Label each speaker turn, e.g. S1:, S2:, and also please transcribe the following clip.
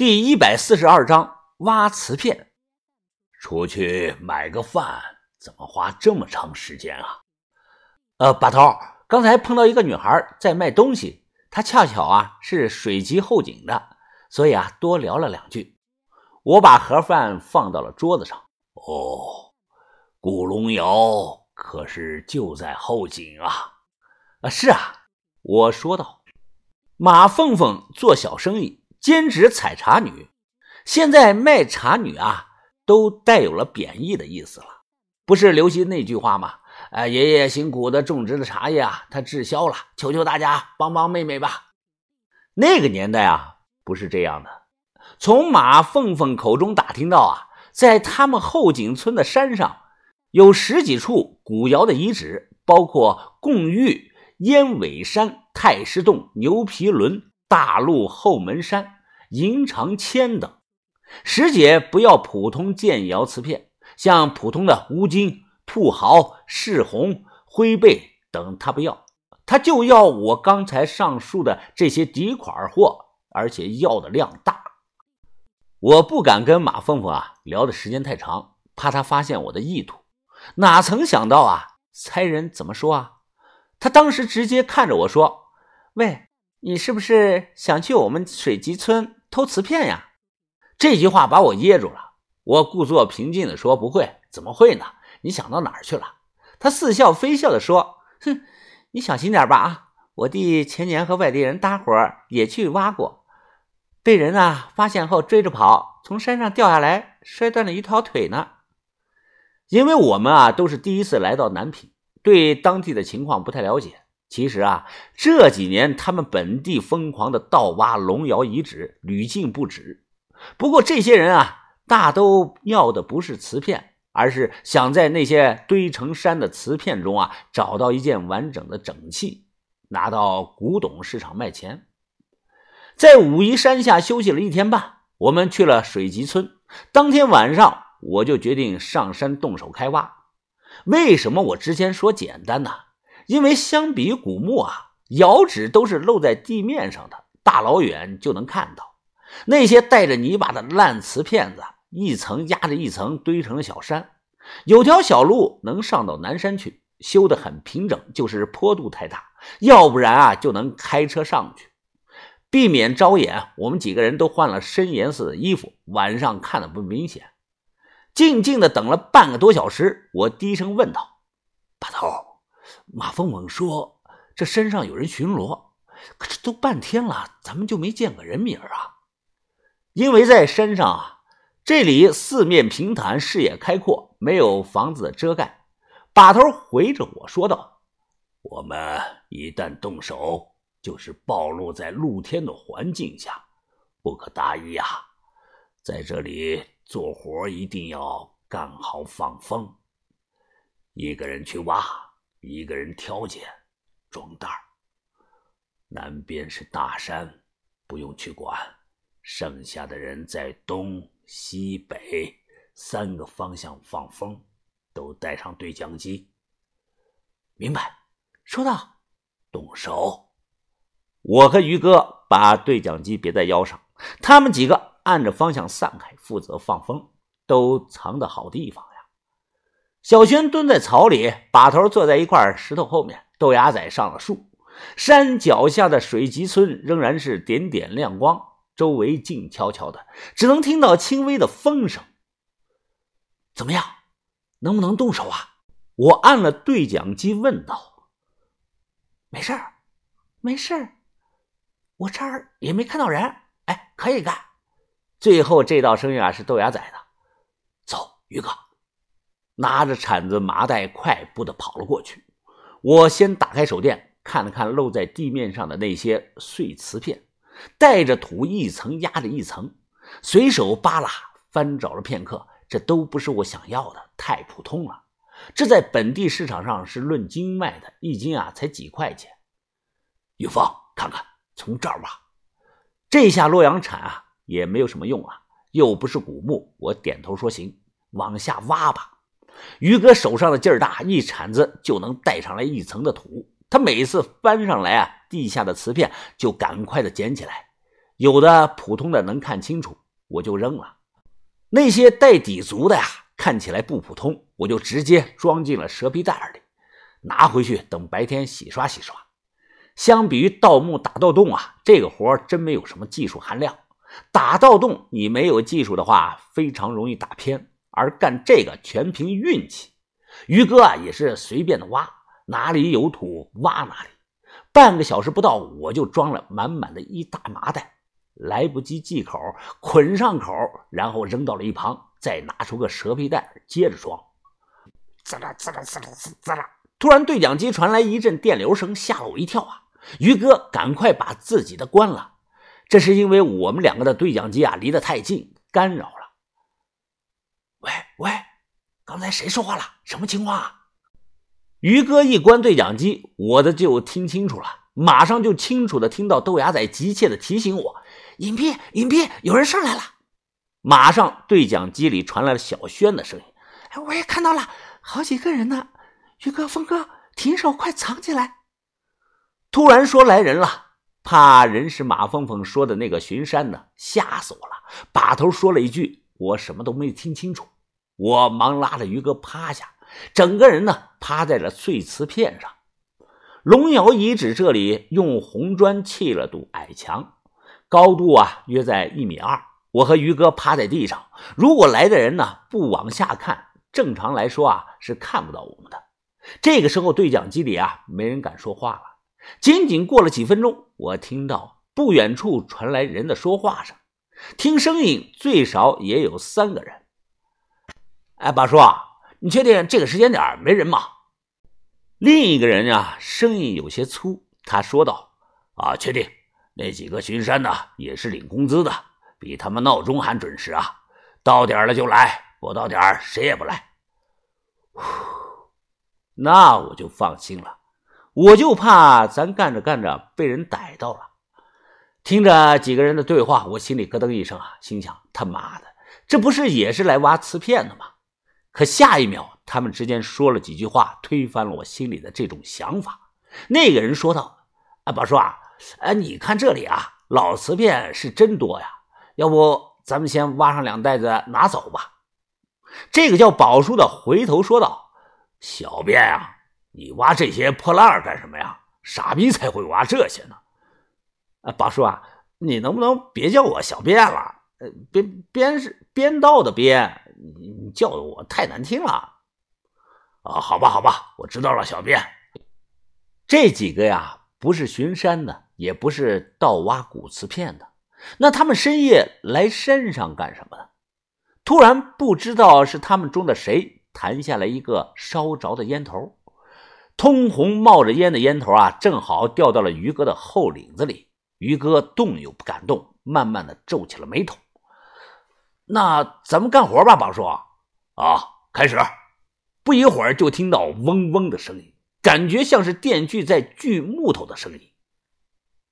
S1: 第一百四十二章挖瓷片。出去买个饭，怎么花这么长时间啊？呃，把头，刚才碰到一个女孩在卖东西，她恰巧啊是水吉后井的，所以啊多聊了两句。我把盒饭放到了桌子上。
S2: 哦，古龙窑可是就在后井啊？
S1: 啊，是啊，我说道。马凤凤做小生意，兼职采茶女，现在卖茶女啊。都带有了贬义的意思了，不是流行那句话吗？哎，爷爷辛苦的种植的茶叶啊，它滞销了，求求大家帮帮妹妹吧。那个年代啊，不是这样的。从马凤凤口中打听到啊，在他们后井村的山上，有十几处古窑的遗址，包括贡玉、烟尾山、太师洞、牛皮轮、大路后门山、银长签等。石姐不要普通建窑瓷片，像普通的乌金、兔毫、赤红、灰贝等，她不要，她就要我刚才上述的这些底款货，而且要的量大。我不敢跟马凤凤啊聊的时间太长，怕她发现我的意图。哪曾想到啊，猜人怎么说啊？他当时直接看着我说：“喂，你是不是想去我们水集村偷瓷片呀？”这句话把我噎住了。我故作平静地说：“不会，怎么会呢？你想到哪儿去了？”他似笑非笑地说：“哼，你小心点吧啊！我弟前年和外地人搭伙也去挖过，被人啊发现后追着跑，从山上掉下来，摔断了一条腿呢。因为我们啊都是第一次来到南平，对当地的情况不太了解。其实啊，这几年他们本地疯狂的盗挖龙窑遗址屡禁不止。”不过这些人啊，大都要的不是瓷片，而是想在那些堆成山的瓷片中啊，找到一件完整的整器，拿到古董市场卖钱。在武夷山下休息了一天半，我们去了水集村。当天晚上，我就决定上山动手开挖。为什么我之前说简单呢？因为相比古墓啊，窑址都是露在地面上的，大老远就能看到。那些带着泥巴的烂瓷片子，一层压着一层堆成了小山。有条小路能上到南山去，修得很平整，就是坡度太大，要不然啊就能开车上去。避免招眼，我们几个人都换了深颜色的衣服，晚上看的不明显。静静的等了半个多小时，我低声问道：“
S2: 把头，马凤凤说这山上有人巡逻，可这都半天了，咱们就没见个人影啊？”
S1: 因为在山上啊，这里四面平坦，视野开阔，没有房子的遮盖。把头回着我说道：“
S2: 我们一旦动手，就是暴露在露天的环境下，不可大意啊！在这里做活一定要干好放风，一个人去挖，一个人挑拣、装袋儿南边是大山，不用去管。”剩下的人在东西北三个方向放风，都带上对讲机。
S1: 明白？收到。动手。我和于哥把对讲机别在腰上，他们几个按着方向散开，负责放风，都藏的好地方。小轩蹲在草里，把头坐在一块石头后面，豆芽仔上了树。山脚下的水集村仍然是点点亮光。周围静悄悄的，只能听到轻微的风声。怎么样，能不能动手啊？我按了对讲机问道。
S3: 没事儿，没事儿，我这儿也没看到人。哎，可以干。
S1: 最后这道声音啊，是豆芽仔的。
S2: 走，于哥，拿着铲子麻袋，快步的跑了过去。
S1: 我先打开手电，看了看露在地面上的那些碎瓷片。带着土，一层压着一层，随手扒拉翻找了片刻，这都不是我想要的，太普通了。这在本地市场上是论斤卖的，一斤啊才几块钱。
S2: 玉芳，看看，从这儿挖。
S1: 这下洛阳铲啊也没有什么用了，又不是古墓。我点头说行，往下挖吧。于哥手上的劲儿大，一铲子就能带上来一层的土。他每次翻上来啊，地下的瓷片就赶快的捡起来，有的普通的能看清楚，我就扔了；那些带底足的呀，看起来不普通，我就直接装进了蛇皮袋里，拿回去等白天洗刷洗刷。相比于盗墓打盗洞啊，这个活真没有什么技术含量。打盗洞，你没有技术的话，非常容易打偏；而干这个全凭运气。于哥啊，也是随便的挖，哪里有土挖哪里。半个小时不到，我就装了满满的一大麻袋，来不及系口，捆上口，然后扔到了一旁，再拿出个蛇皮袋接着装。滋啦滋啦滋啦滋啦！突然对讲机传来一阵电流声，吓了我一跳啊！于哥，赶快把自己的关了。这是因为我们两个的对讲机啊离得太近，干扰了。
S3: 喂，刚才谁说话了？什么情况啊？
S1: 于哥一关对讲机，我的就听清楚了，马上就清楚的听到豆芽仔急切的提醒我：“
S3: 隐蔽，隐蔽，有人上来了！”
S1: 马上对讲机里传来了小轩的声音：“
S3: 哎，我也看到了，好几个人呢。于哥，峰哥，停手，快藏起来！”
S1: 突然说来人了，怕人是马凤凤说的那个巡山的，吓死我了！把头说了一句，我什么都没听清楚。我忙拉着于哥趴下，整个人呢趴在了碎瓷片上。龙窑遗址这里用红砖砌了堵矮墙，高度啊约在一米二。我和于哥趴在地上，如果来的人呢不往下看，正常来说啊是看不到我们的。这个时候对讲机里啊没人敢说话了。仅仅过了几分钟，我听到不远处传来人的说话声，听声音最少也有三个人。
S3: 哎，八叔，你确定这个时间点没人吗？
S1: 另一个人呀，声音有些粗，他说道：“
S2: 啊，确定，那几个巡山的也是领工资的，比他们闹钟还准时啊！到点了就来，不到点谁也不来。”
S1: 呼，那我就放心了。我就怕咱干着干着被人逮到了。听着几个人的对话，我心里咯噔一声啊，心想：他妈的，这不是也是来挖瓷片的吗？可下一秒，他们之间说了几句话，推翻了我心里的这种想法。那个人说道：“啊，宝叔啊，哎，你看这里啊，老瓷片是真多呀，要不咱们先挖上两袋子拿走吧？”这个叫宝叔的回头说道：“
S2: 小便啊。”你挖这些破烂干什么呀？傻逼才会挖这些呢！
S1: 啊，宝叔啊，你能不能别叫我小便了？呃，编编是编道的编，你你叫的我太难听了。
S2: 啊，好吧，好吧，我知道了，小编。
S1: 这几个呀，不是巡山的，也不是盗挖古瓷片的，那他们深夜来山上干什么呢？突然，不知道是他们中的谁弹下来一个烧着的烟头。通红冒着烟的烟头啊，正好掉到了于哥的后领子里。于哥动又不敢动，慢慢的皱起了眉头。那咱们干活吧，宝叔。
S2: 啊，开始。
S1: 不一会儿就听到嗡嗡的声音，感觉像是电锯在锯木头的声音。